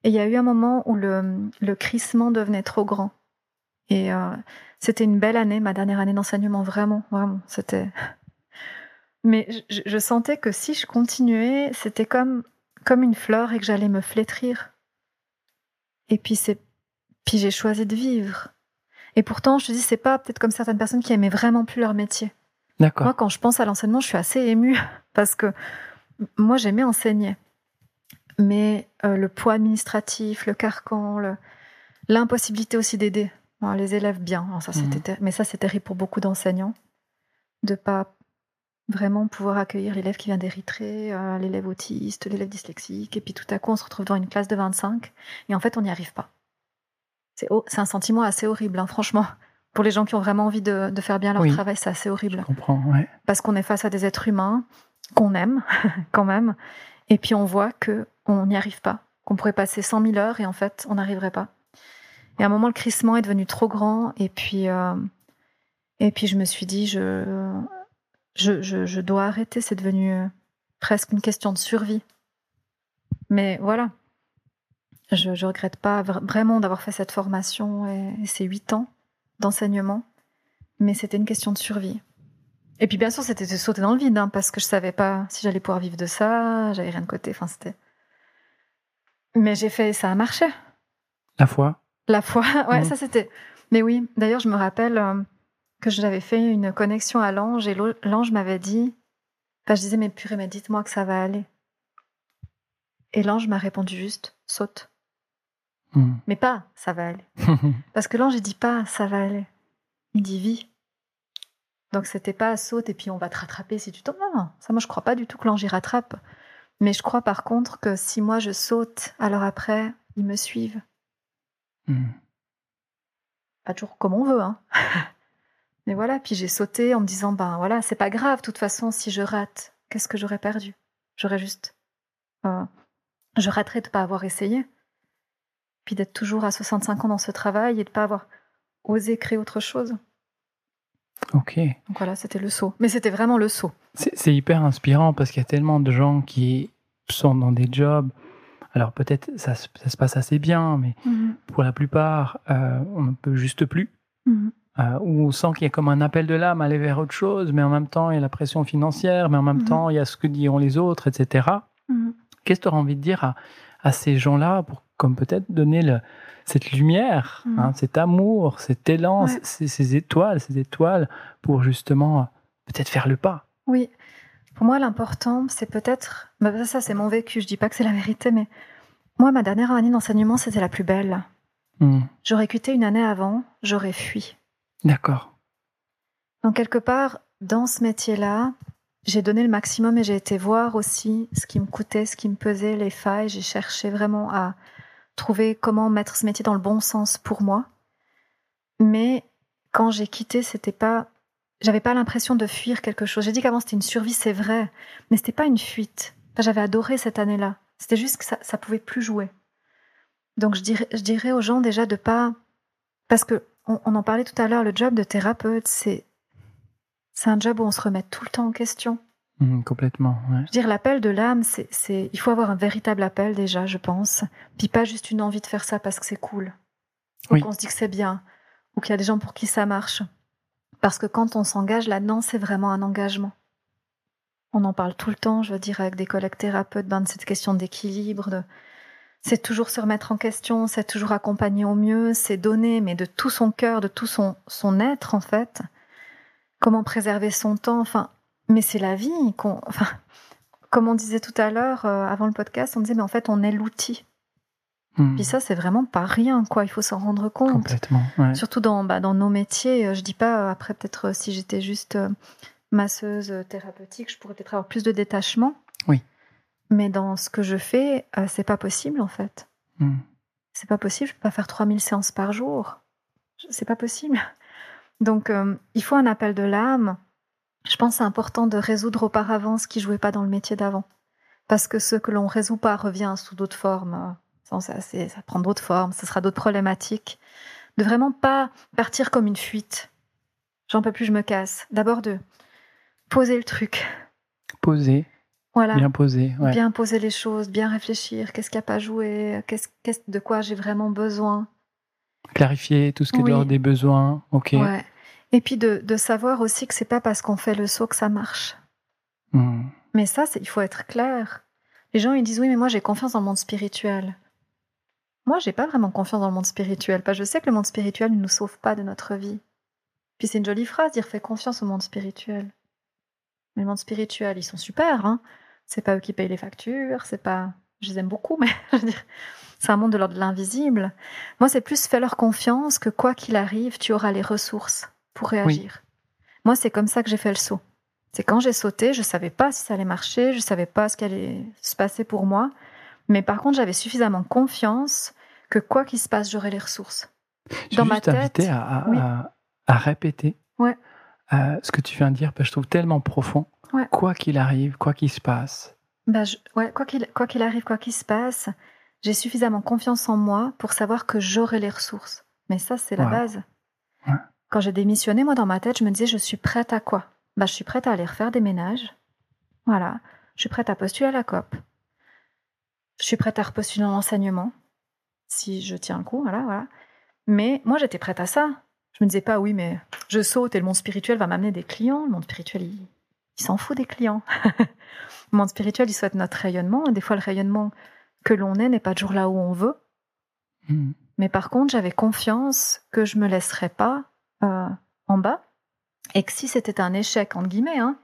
Et il y a eu un moment où le, le crissement devenait trop grand. Et euh, c'était une belle année, ma dernière année d'enseignement, vraiment, vraiment. C'était. Mais je, je, sentais que si je continuais, c'était comme, comme une fleur et que j'allais me flétrir. Et puis c'est, puis j'ai choisi de vivre. Et pourtant, je te dis, c'est pas peut-être comme certaines personnes qui aimaient vraiment plus leur métier. Moi, quand je pense à l'enseignement, je suis assez émue parce que moi, j'aimais enseigner. Mais euh, le poids administratif, le carcan, l'impossibilité aussi d'aider les élèves bien. ça, c'était, mhm. Mais ça, c'est terrible pour beaucoup d'enseignants de pas vraiment pouvoir accueillir l'élève qui vient d'Érythrée, euh, l'élève autiste, l'élève dyslexique, et puis tout à coup, on se retrouve dans une classe de 25, et en fait, on n'y arrive pas. C'est, c'est un sentiment assez horrible, hein, franchement pour les gens qui ont vraiment envie de, faire bien leur travail, c'est assez horrible. Je comprends, ouais. Parce qu'on est face à des êtres humains qu'on aime quand même, et puis on voit que on n'y arrive pas, qu'on pourrait passer 100 000 heures et en fait on n'arriverait pas. Et à un moment, le crissement est devenu trop grand, et puis euh, et puis je me suis dit je je, je, dois arrêter, c'est devenu presque une question de survie. Mais voilà, je ne regrette pas vraiment d'avoir fait cette formation et, ces huit ans d'enseignement, mais c'était une question de survie. Et puis bien sûr, c'était de sauter dans le vide, hein, parce que je savais pas si j'allais pouvoir vivre de ça, j'avais rien de côté, enfin c'était. Mais j'ai fait, ça a marché. La foi. La foi, ouais, mmh. ça c'était. Mais oui, d'ailleurs, je me rappelle euh, que j'avais fait une connexion à l'ange et l'ange m'avait dit, enfin, je disais mais purée, mais dites-moi que ça va aller. Et l'ange m'a répondu juste, saute. Hmm. Mais pas ça va aller. Parce que l'ange, il dit pas ça va aller. Il dit vis. Donc c'était pas saute et puis on va te rattraper si tu tombes. Non, ça moi je crois pas du tout que l'ange y rattrape. Mais je crois par contre que si moi je saute, alors après, ils me suivent. Hmm. Pas toujours comme on veut, hein. Mais voilà, puis j'ai sauté en me disant, ben voilà, c'est pas grave, de toute façon, si je rate, qu'est-ce que j'aurais perdu? J'aurais juste. Euh, je raterais de pas avoir essayé puis d'être toujours à 65 ans dans ce travail et de pas avoir osé créer autre chose. Ok. Donc voilà, c'était le saut. Mais c'était vraiment le saut. C'est hyper inspirant parce qu'il y a tellement de gens qui sont dans des jobs. Alors peut-être ça, ça, se passe assez bien, mais mhm. pour la plupart, euh, on ne peut juste plus. Mhm. Euh, ou on sent qu'il y a comme un appel de l'âme à aller vers autre chose, mais en même temps, il y a la pression financière, mais en même mhm. temps, il y a ce que diront les autres, etc. Qu'est-ce que tu auras envie de dire à, à ces gens-là pour comme peut-être donner le, cette lumière, mm. hein, cet amour, cet élan, ces, étoiles, ces étoiles, pour justement peut-être faire le pas. Oui. Pour moi, l'important, c'est peut-être. Bah, ça, c'est mon vécu. Je dis pas que c'est la vérité, mais moi, ma dernière année d'enseignement, c'était la plus belle. Mm. J'aurais quitté une année avant, j'aurais fui. D'accord. Donc, quelque part, dans ce métier-là, j'ai donné le maximum et j'ai été voir aussi ce qui me coûtait, ce qui me pesait, les failles. J'ai cherché vraiment à trouver comment mettre ce métier dans le bon sens pour moi. Mais quand j'ai quitté, c'était pas, j'avais pas l'impression de fuir quelque chose. J'ai dit qu'avant c'était une survie, c'est vrai, mais c'était pas une fuite. J'avais adoré cette année-là. C'était juste que ça, ça pouvait plus jouer. Donc je dirais, je dirais aux gens déjà de pas, parce que on en parlait tout à l'heure, le job de thérapeute, c'est c'est un job où on se remet tout le temps en question. Mmh, complètement. Ouais. Je veux dire, l'appel de l'âme, c'est, il faut avoir un véritable appel déjà, je pense. Puis pas juste une envie de faire ça parce que c'est cool. Ou qu'on se dit que c'est bien. Ou qu'il y a des gens pour qui ça marche. Parce que quand on s'engage là-dedans, c'est vraiment un engagement. On en parle tout le temps, je veux dire, avec des collègues thérapeutes, ben, de cette question d'équilibre, de... c'est toujours se remettre en question, c'est toujours accompagner au mieux, c'est donner, mais de tout son cœur, de tout son, son être, en fait comment préserver son temps. Enfin, mais c'est la vie. Enfin, comme on disait tout à l'heure euh, avant le podcast, on disait mais en fait on est l'outil. Hmm. Puis ça c'est vraiment pas rien quoi. Il faut s'en rendre compte. Complètement. Surtout dans bah, dans nos métiers. Euh, je dis pas euh, après peut-être si j'étais juste masseuse thérapeutique, je pourrais peut-être avoir plus de détachement. Oui. Mais dans ce que je fais, c'est pas possible en fait. Hmm. C'est pas possible. Je peux pas faire 3000 séances par jour. C'est pas possible. Donc, euh, il faut un appel de l'âme. Je pense que c'est important de résoudre auparavant ce qui jouait pas dans le métier d'avant. Parce que ce que l'on résout pas revient sous d'autres formes. Ça, ça prend d'autres formes, ce sera d'autres problématiques. De vraiment pas partir comme une fuite. J'en peux plus, je me casse. D'abord de poser le truc. Poser. Voilà. Bien poser. Bien poser les choses, bien réfléchir. Qu'est-ce qui a pas joué? Qu'est-ce, de quoi j'ai vraiment besoin? Clarifier tout ce qui est dehors des besoins. Ok. Ouais. Et puis de, de, savoir aussi que c'est pas parce qu'on fait le saut que ça marche. Hmm. Mais ça, il faut être clair. Les gens ils disent oui, mais moi j'ai confiance dans le monde spirituel. Moi, j'ai pas vraiment confiance dans le monde spirituel. Parce que je sais que le monde spirituel ne nous sauve pas de notre vie. Puis c'est une jolie phrase, dire fais confiance au monde spirituel. Mais le monde spirituel, ils sont super, hein. C'est pas eux qui payent les factures, c'est pas. Je les aime beaucoup, mais je veux dire, c'est un monde de l'ordre de l'invisible. Moi, c'est plus fais leur confiance que quoi qu'il arrive, tu auras les ressources pour réagir. Moi, c'est comme ça que j'ai fait le saut. C'est quand j'ai sauté, je savais pas si ça allait marcher, je savais pas ce qui allait se passer pour moi, mais par contre, j'avais suffisamment confiance que quoi qu'il se passe, j'aurais les ressources. Dans ma tête, à, à, répéter ouais. Euh, ce que tu viens de dire, parce que je trouve tellement profond. Quoi qu'il arrive, quoi qu'il se passe. Bah, ouais, quoi qu'il quoi qu'il arrive, quoi qu'il se passe, j'ai suffisamment confiance en moi pour savoir que j'aurai les ressources. Mais ça, c'est la base. Quand j'ai démissionné, moi, dans ma tête, je me disais, je suis prête à quoi? Bah, Je suis prête à aller refaire des ménages. Voilà. Je suis prête à postuler à la COP. Je suis prête à repostuler dans l'enseignement, si je tiens le coup, voilà, voilà. Mais moi, j'étais prête à ça. Je me disais pas, oui, mais je saute et le monde spirituel va m'amener des clients. Le monde spirituel, il, il s'en fout des clients. le monde spirituel, il souhaite notre rayonnement. Et des fois, le rayonnement, que l'on est n'est pas toujours là où on veut. Hmm. Mais par contre, j'avais confiance que je me laisserais pas euh, en bas et que si c'était un échec, entre guillemets, hein,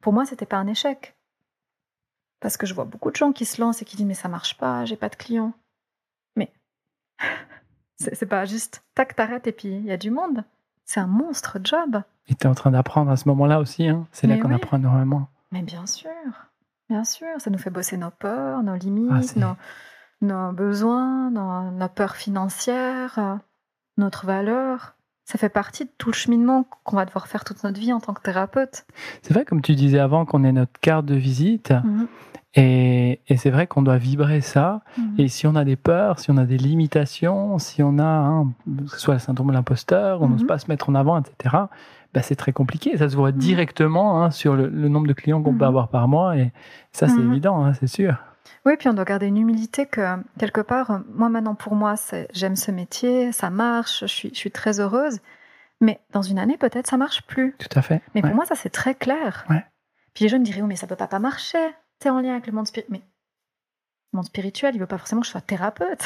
pour moi, c'était pas un échec. Parce que je vois beaucoup de gens qui se lancent et qui disent mais ça marche pas, j'ai pas de clients. Mais c'est pas juste tac, t'arrêtes et puis il y a du monde. C'est un monstre job. Et tu es en train d'apprendre à ce moment-là aussi. Hein. C'est là qu'on apprend énormément. Mais bien sûr. Bien sûr, ça nous fait bosser nos peurs, nos limites, ah, nos, besoins, nos, peurs financières, euh, notre valeur. Ça fait partie de tout le cheminement qu'on va devoir faire toute notre vie en tant que thérapeute. C'est vrai, comme tu disais avant, qu'on est notre carte de visite. Mhm. Et, c'est vrai qu'on doit vibrer ça. Mhm. Et si on a des peurs, si on a des limitations, si on a, hein, que ce soit le syndrome de l'imposteur, on n'ose mhm. pas se mettre en avant, etc., bah, c'est très compliqué. Ça se voit directement hein, sur le, nombre de clients qu'on peut avoir par mois. Et ça, c'est évident, hein, c'est sûr. Oui, puis on doit garder une humilité que, quelque part, moi maintenant, pour moi, j'aime ce métier, ça marche, je suis, je suis très heureuse. Mais dans une année, peut-être, ça marche plus. Tout à fait. Mais pour moi, ça, c'est très clair. Ouais. Puis les gens me diraient, oh, mais ça peut pas, pas marcher. C'est en lien avec le monde spirituel. Mais le monde spirituel, il veut pas forcément que je sois thérapeute.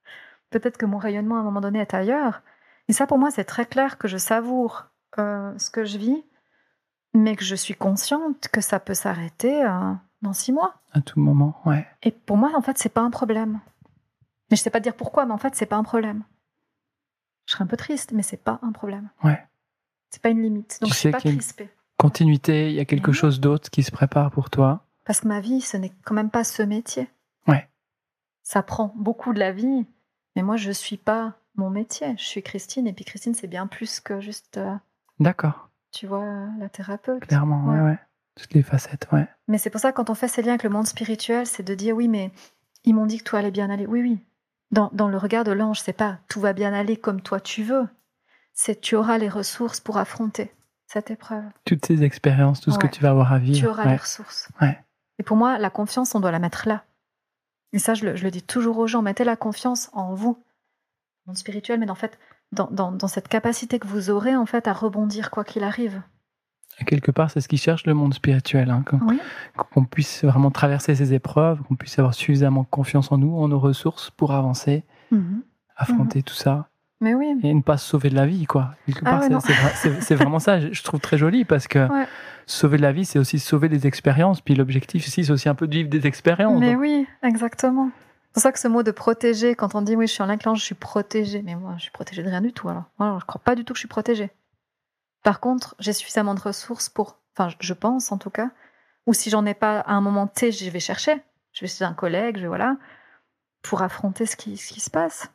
peut-être que mon rayonnement à un moment donné est ailleurs. Et ça, pour moi, c'est très clair que je savoure euh, ce que je vis, mais que je suis consciente que ça peut s'arrêter euh, dans six mois. À tout moment, ouais. Et pour moi, en fait, c'est pas un problème. Mais je sais pas dire pourquoi, mais en fait, c'est pas un problème. Je serais un peu triste, mais c'est pas un problème. Ouais. C'est pas une limite. Donc je suis pas crispée. Continuité, il y a quelque chose d'autre qui se prépare pour toi. Parce que ma vie, ce n'est quand même pas ce métier. Ouais. Ça prend beaucoup de la vie, mais moi, je suis pas mon métier. Je suis Christine, et puis Christine, c'est bien plus que juste. Euh, D'accord. Tu vois, la thérapeute. Clairement, ouais, ouais. Toutes les facettes, ouais. Mais c'est pour ça, quand on fait ces liens avec le monde spirituel, c'est de dire oui, mais ils m'ont dit que tout allait bien aller. Oui, oui. Dans, dans le regard de l'ange, c'est pas tout va bien aller comme toi tu veux. C'est tu auras les ressources pour affronter cette épreuve. Toutes ces expériences, tout ce que tu vas avoir à vivre. Tu auras les ressources. Ouais. Et pour moi, la confiance, on doit la mettre là. Et ça, je le, je le dis toujours aux gens, mettez la confiance en vous, monde spirituel, mais en fait, dans, dans, dans, cette capacité que vous aurez en fait à rebondir quoi qu'il arrive. Quelque part, c'est ce qui cherche le monde spirituel, hein, qu'on puisse vraiment traverser ces épreuves, qu'on puisse avoir suffisamment confiance en nous, en nos ressources pour avancer, mhm. affronter mhm. tout ça. Mais oui. Et ne pas se sauver de la vie, quoi. Ah c'est vraiment ça, je trouve très joli parce que sauver de la vie, c'est aussi sauver des expériences. Puis l'objectif ici, c'est aussi un peu de vivre des expériences. Mais oui, exactement. C'est pour ça que ce mot de protéger, quand on dit oui, je suis en inclin, je suis protégée. Mais moi, je suis protégée de rien du tout. Alors, alors je crois pas du tout que je suis protégée. Par contre, j'ai suffisamment de ressources pour, enfin, je pense en tout cas, ou si j'en ai pas à un moment T, je vais chercher. Je vais chez un collègue, je vais voilà, pour affronter ce qui, ce qui se passe.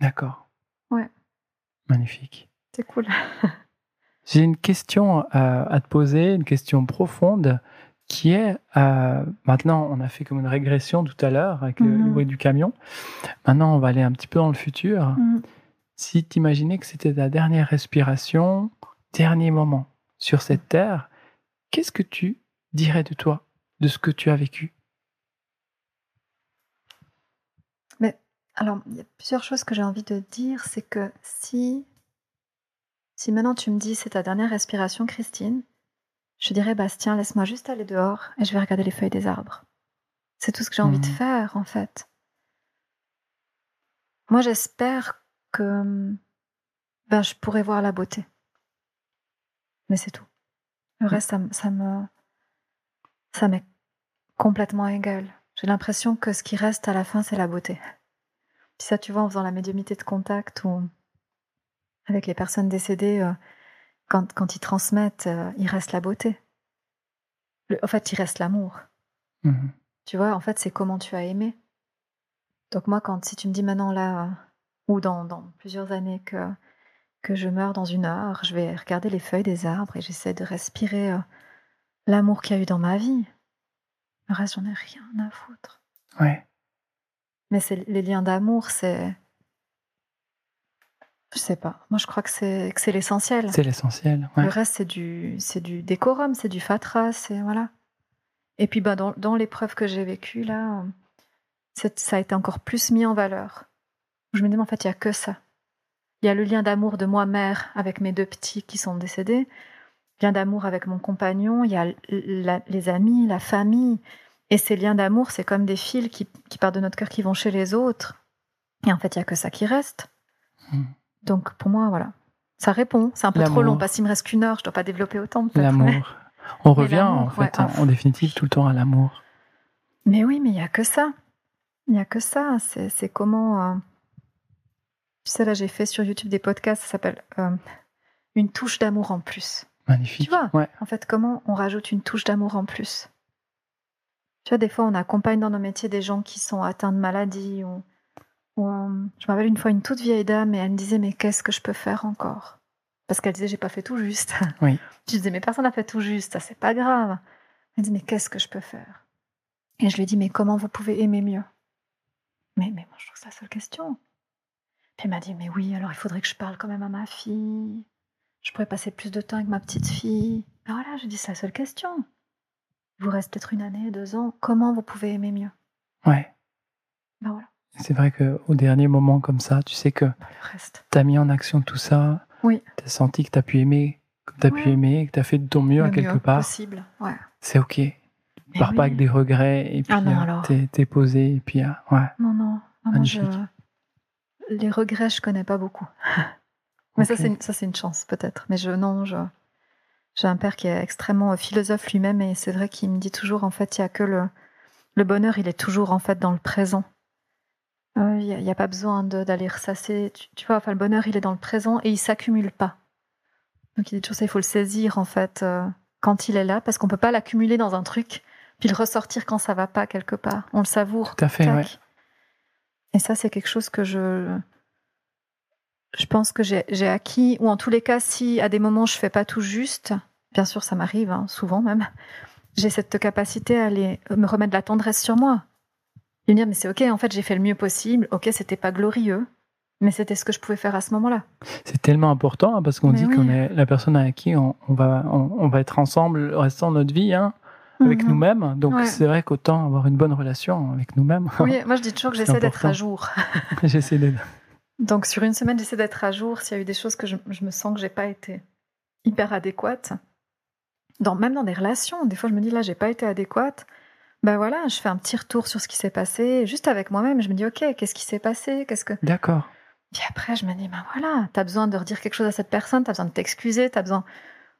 D'accord. Ouais. Magnifique. C'est cool. J'ai une question à, te poser, une question profonde, qui est, euh, maintenant on a fait comme une régression tout à l'heure avec le, mhm. bruit du camion, maintenant on va aller un petit peu dans le futur. Mhm. Si tu imaginais que c'était ta dernière respiration, dernier moment sur cette terre, qu'est-ce que tu dirais de toi, de ce que tu as vécu? Mais alors, il y a plusieurs choses que j'ai envie de dire, c'est que si si maintenant tu me dis c'est ta dernière respiration, Christine, je dirais Bastien, laisse-moi juste aller dehors et je vais regarder les feuilles des arbres. C'est tout ce que j'ai envie de mmh. faire, en fait. Moi, j'espère que ben, je pourrai voir la beauté. Mais c'est tout. Le reste, ça, ça me. Ça m'est complètement égal. J'ai l'impression que ce qui reste à la fin, c'est la beauté. Puis ça, tu vois, en faisant la médiumité de contact ou avec les personnes décédées, euh, quand, quand, ils transmettent, euh, il reste la beauté. en fait, il reste l'amour. Mhm. Tu vois, en fait, c'est comment tu as aimé. Donc moi, quand si tu me dis maintenant là, ou dans, dans, plusieurs années que, que je meurs dans une heure, je vais regarder les feuilles des arbres et j'essaie de respirer euh, l'amour qu'il y a eu dans ma vie. Le reste, j'en ai rien à foutre. Ouais. Mais les liens d'amour, c'est je sais pas. Moi, je crois que c'est que c'est l'essentiel. C'est l'essentiel. Le reste, c'est du c'est du décorum, c'est du fatras, c'est voilà. Et puis, bah, dans, dans l'épreuve que j'ai vécue là, ça a été encore plus mis en valeur. Je me dis, en fait, il y a que ça. Il y a le lien d'amour de moi mère avec mes deux petits qui sont décédés, lien d'amour avec mon compagnon, il y a les amis, la famille. Et ces liens d'amour, c'est comme des fils qui, qui partent de notre cœur qui vont chez les autres. Et en fait, il y a que ça qui reste. Hmm. Donc pour moi, voilà. Ça répond. C'est un peu trop long parce qu'il me reste qu'une heure. Je dois pas développer autant. L'amour. On revient en fait, en, définitive, tout le temps à l'amour. Mais oui, mais il y a que ça. Il y a que ça. C'est comment. Euh, tu sais, là, j'ai fait sur YouTube des podcasts. Ça s'appelle euh, Une touche d'amour en plus. Magnifique. Tu vois, ouais. en fait, comment on rajoute une touche d'amour en plus? Tu vois, des fois, on accompagne dans nos métiers des gens qui sont atteints de maladies ou euh, je me rappelle une fois une toute vieille dame et elle me disait mais qu'est-ce que je peux faire encore? Parce qu'elle disait j'ai pas fait tout juste. Oui. je disais mais personne n'a fait tout juste, ça c'est pas grave. Elle dit mais qu'est-ce que je peux faire? Et je lui ai dit mais comment vous pouvez aimer mieux? Mais, mais moi je trouve que c'est la seule question. Elle m'a dit mais oui alors il faudrait que je parle quand même à ma fille. Je pourrais passer plus de temps avec ma petite fille. Ben voilà, je dis c'est la seule question. Il vous reste peut-être une année, deux ans. Comment vous pouvez aimer mieux? Ouais. Ben voilà. C'est vrai qu'au dernier moment comme ça, tu sais que tu as mis en action tout ça. Oui. Tu as senti que tu as pu aimer comme tu as pu aimer, que tu as fait de ton mieux à quelque part. possible, ouais. C'est OK. Tu pars pas avec des regrets et puis ah t'es, posé et puis euh, ouais. Non, non. Les regrets, je connais pas beaucoup. Mais ça, c'est une, chance, peut-être. Mais je, non, je, j'ai un père qui est extrêmement philosophe lui-même et c'est vrai qu'il me dit toujours, en fait, il y a que le, le bonheur, il est toujours, en fait, dans le présent. Euh, il n'y a, pas besoin d'aller ressasser. Tu, vois, enfin, le bonheur, il est dans le présent et il s'accumule pas. Donc, il dit toujours ça, il faut le saisir, en fait, euh, quand il est là, parce qu'on peut pas l'accumuler dans un truc, puis le ressortir quand ça va pas quelque part. On le savoure. Tout à fait, ouais. Et ça, c'est quelque chose que je, je pense que j'ai acquis, ou en tous les cas, si à des moments je fais pas tout juste, bien sûr, ça m'arrive, hein, souvent même, j'ai cette capacité à aller me remettre de la tendresse sur moi. Et me dire, mais c'est ok, en fait, j'ai fait le mieux possible. Ok, c'était pas glorieux, mais c'était ce que je pouvais faire à ce moment-là. C'est tellement important hein, parce qu'on dit qu'on est la personne avec qui on, va, on, va être ensemble le restant de notre vie. Hein avec mhm. nous-mêmes. Donc c'est vrai qu'autant avoir une bonne relation avec nous-mêmes. Oui, moi je dis toujours que j'essaie d'être à jour. j'essaie d'être. Donc sur une semaine, j'essaie d'être à jour s'il y a eu des choses que je, me sens que j'ai pas été hyper adéquate. Dans, même dans des relations, des fois je me dis là j'ai pas été adéquate. Ben voilà, je fais un petit retour sur ce qui s'est passé, juste avec moi-même. Je me dis ok, qu'est-ce qui s'est passé? Qu'est-ce que D'accord. Puis après je me dis ben voilà, t'as besoin de redire quelque chose à cette personne, t'as besoin de t'excuser, t'as besoin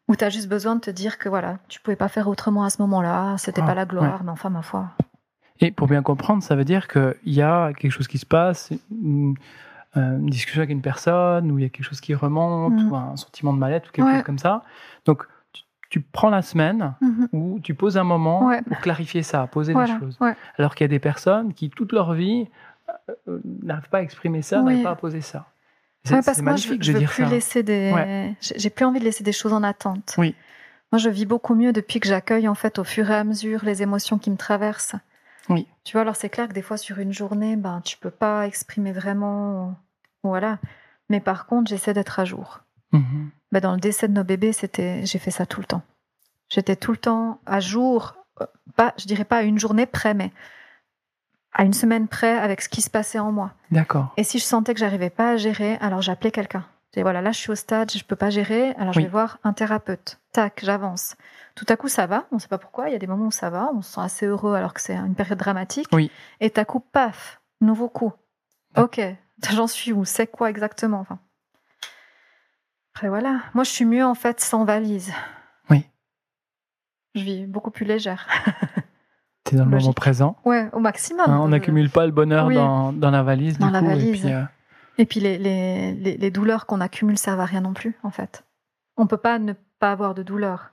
ou tu as juste besoin de te dire que voilà, tu pouvais pas faire autrement à ce moment-là, c'était ah, pas la gloire, mais enfin, ma foi. Et pour bien comprendre, ça veut dire qu'il y a quelque chose qui se passe, une, discussion avec une personne, ou il y a quelque chose qui remonte, mm. ou un sentiment de mal-être, ou quelque chose comme ça. Donc, tu, prends la semaine mm-hmm. où tu poses un moment pour clarifier ça, poser des choses. Alors qu'il y a des personnes qui, toute leur vie, euh, euh, n'arrivent pas à exprimer ça, n'arrivent pas à poser ça. Ouais, parce que moi, je, je veux plus laisser des. J'ai plus envie de laisser des choses en attente. Oui. Moi, je vis beaucoup mieux depuis que j'accueille en fait au fur et à mesure les émotions qui me traversent. Oui. Tu vois, alors c'est clair que des fois sur une journée, ben tu peux pas exprimer vraiment, voilà. Mais par contre, j'essaie d'être à jour. Mm-hmm. Ben, dans le décès de nos bébés, c'était, j'ai fait ça tout le temps. J'étais tout le temps à jour, euh, pas, je dirais pas à une journée près, mais à une semaine près avec ce qui se passait en moi. D'accord. Et si je sentais que j'arrivais pas à gérer, alors j'appelais quelqu'un. Et voilà, là je suis au stade, je peux pas gérer, alors je vais voir un thérapeute. Tac, j'avance. Tout à coup ça va, on sait pas pourquoi, il y a des moments où ça va, on se sent assez heureux alors que c'est une période dramatique. Oui. Et tout à coup, paf, nouveau coup. Ok, j'en suis où C'est quoi exactement enfin. Après voilà, moi je suis mieux en fait sans valise. Oui. Je vis beaucoup plus légère. dans le moment présent. Ouais, au maximum. Hein, on n'accumule pas le bonheur dans, dans, la valise. Dans du la coup, valise. Euh, et puis, les, les, les, douleurs qu'on accumule servent à rien non plus, en fait. On peut pas ne pas avoir de douleurs.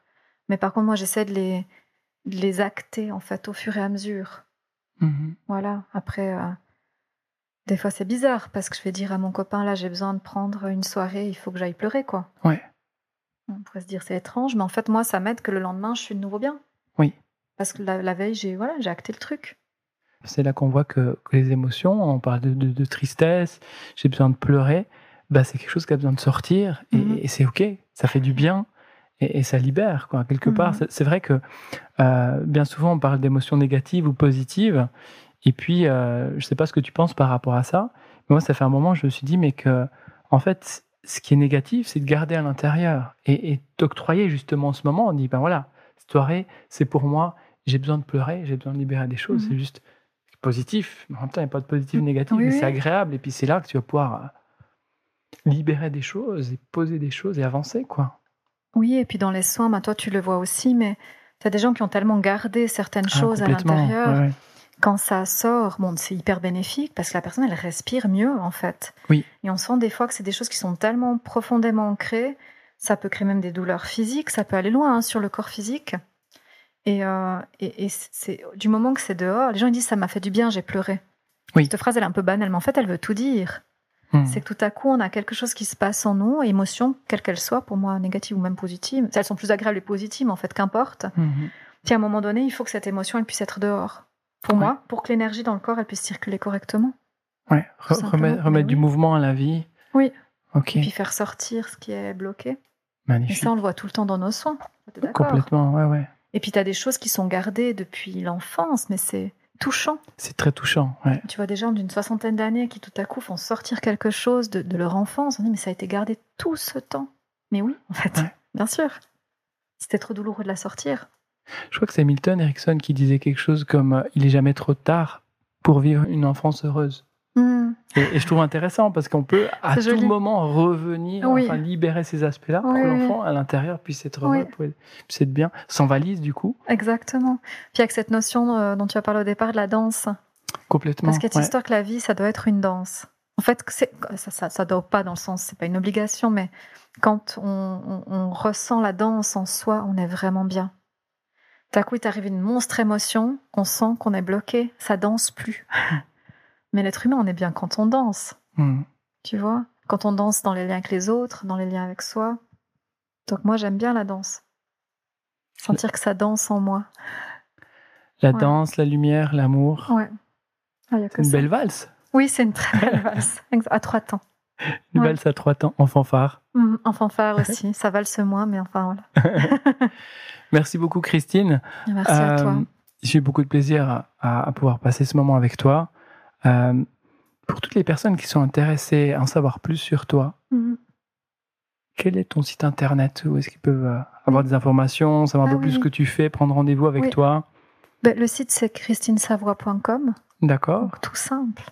Mais par contre, moi, j'essaie de les, les acter, en fait, au fur et à mesure. Mm-hmm. Voilà. Après, euh, des fois, c'est bizarre parce que je vais dire à mon copain, là, j'ai besoin de prendre une soirée, il faut que j'aille pleurer, quoi. Ouais. On pourrait se dire, c'est étrange, mais en fait, moi, ça m'aide que le lendemain, je suis de nouveau bien. Oui. Parce que la, veille, j'ai voilà, j'ai acté le truc. C'est là qu'on voit que, les émotions, on parle de, tristesse, j'ai besoin de pleurer, bah, c'est quelque chose qui a besoin de sortir et, mhm. c'est ok, ça fait du bien et, ça libère quoi quelque part. Mhm. C'est vrai que euh, bien souvent on parle d'émotions négatives ou positives et puis euh, je ne sais pas ce que tu penses par rapport à ça, mais moi ça fait un moment je me suis dit mais que en fait ce qui est négatif c'est de garder à l'intérieur et, d'octroyer justement ce moment. On dit ben voilà cette soirée c'est pour moi j'ai besoin de pleurer, j'ai besoin de libérer des choses. C'est mhm. juste positif. En même temps, il n'y a pas de positif, négatif, mais c'est agréable. Et puis c'est là que tu vas pouvoir euh, libérer des choses et poser des choses et avancer, quoi. Oui, et puis dans les soins, bah, toi tu le vois aussi, mais tu as des gens qui ont tellement gardé certaines ah, choses à l'intérieur. Quand ça sort, bon, c'est hyper bénéfique parce que la personne, elle respire mieux, en fait. Oui. Et on sent des fois que c'est des choses qui sont tellement profondément ancrées, ça peut créer même des douleurs physiques, ça peut aller loin hein, sur le corps physique. Euh, et, et, c'est du moment que c'est dehors, les gens ils disent ça m'a fait du bien, j'ai pleuré. Oui. Cette phrase elle est un peu banale, mais en fait elle veut tout dire. Hmm. C'est que tout à coup on a quelque chose qui se passe en nous, émotion, quelle qu'elle soit, pour moi négative ou même positive. Elles sont plus agréables et positives en fait, qu'importe. Hmm. Puis à un moment donné, il faut que cette émotion elle puisse être dehors. Pour moi, pour que l'énergie dans le corps elle puisse circuler correctement. Ouais, remettre, du mouvement à la vie. Oui. Ok. Et puis faire sortir ce qui est bloqué. Magnifique. Et ça on le voit tout le temps dans nos soins. Complètement, ouais, ouais. Et puis tu as des choses qui sont gardées depuis l'enfance, mais c'est touchant. C'est très touchant, ouais. Tu vois des gens d'une soixantaine d'années qui tout à coup font sortir quelque chose de, leur enfance. On dit mais ça a été gardé tout ce temps. Mais oui, en fait, bien sûr. C'était trop douloureux de la sortir. Je crois que c'est Milton Erickson qui disait quelque chose comme euh, il est jamais trop tard pour vivre une enfance heureuse. Mmh. Et, je trouve intéressant parce qu'on peut à tout moment revenir, enfin libérer ces aspects-là pour que l'enfant à l'intérieur puisse être heureux, puisse être bien, sans valise du coup. Exactement. Puis avec cette notion euh, dont tu as parlé au départ de la danse. Complètement. Parce qu'il y a histoire que la vie, ça doit être une danse. En fait, ça, ça, ça doit pas dans le sens, c'est pas une obligation, mais quand on, ressent la danse en soi, on est vraiment bien. D'un coup, il t'arrive une monstre émotion, on sent qu'on est bloqué, ça danse plus. Mais l'être humain, on est bien quand on danse. Hmm. Tu vois? Quand on danse dans les liens avec les autres, dans les liens avec soi. Donc moi, j'aime bien la danse. Sentir que ça danse en moi. La danse, la lumière, l'amour. Ouais. Ah, une belle valse. Oui, c'est une très belle valse. à trois temps. Une valse à trois temps, en fanfare. Mmh, en fanfare aussi. ça valse moins, mais enfin voilà. Merci beaucoup, Christine. Merci à toi. Euh, j'ai eu beaucoup de plaisir à, pouvoir passer ce moment avec toi. Euh, pour toutes les personnes qui sont intéressées à en savoir plus sur toi, mmh. quel est ton site internet Où est-ce qu'ils peuvent euh, avoir des informations, savoir un ah peu plus ce que tu fais, prendre rendez-vous avec toi? Ben, Le site, c'est christinesavoie.com. D'accord. tout simple.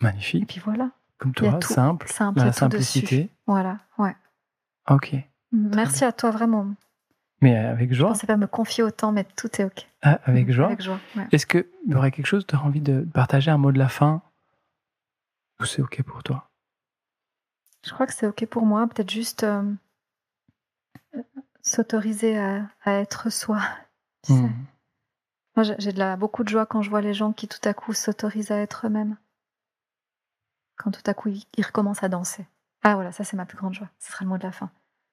Magnifique. Et puis voilà. Comme toi, simple, simple, la simplicité. Voilà, ouais. Ok. Merci à toi vraiment. Mais avec joie. Je pensais pas me confier autant, mais tout est ok. Ah, avec joie. Avec joie. Est-ce qu'il y aurait quelque chose, tu as envie de partager un mot de la fin? Ou c'est ok pour toi? Je crois que c'est ok pour moi. Peut-être juste euh, s'autoriser à, être soi. Hmm. Moi, j'ai de beaucoup de joie quand je vois les gens qui tout à coup s'autorisent à être eux-mêmes. Quand tout à coup ils recommencent à danser. Ah voilà, ça c'est ma plus grande joie. Ce sera le mot de la fin.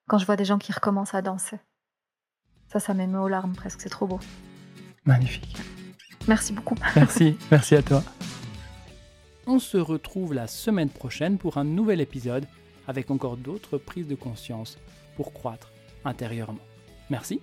Quand je vois des gens qui recommencent à danser. Ça, ça m'émeut aux larmes presque, c'est trop beau. Magnifique. Merci beaucoup. Merci, merci à toi. On se retrouve la semaine prochaine pour un nouvel épisode avec encore d'autres prises de conscience pour croître intérieurement. Merci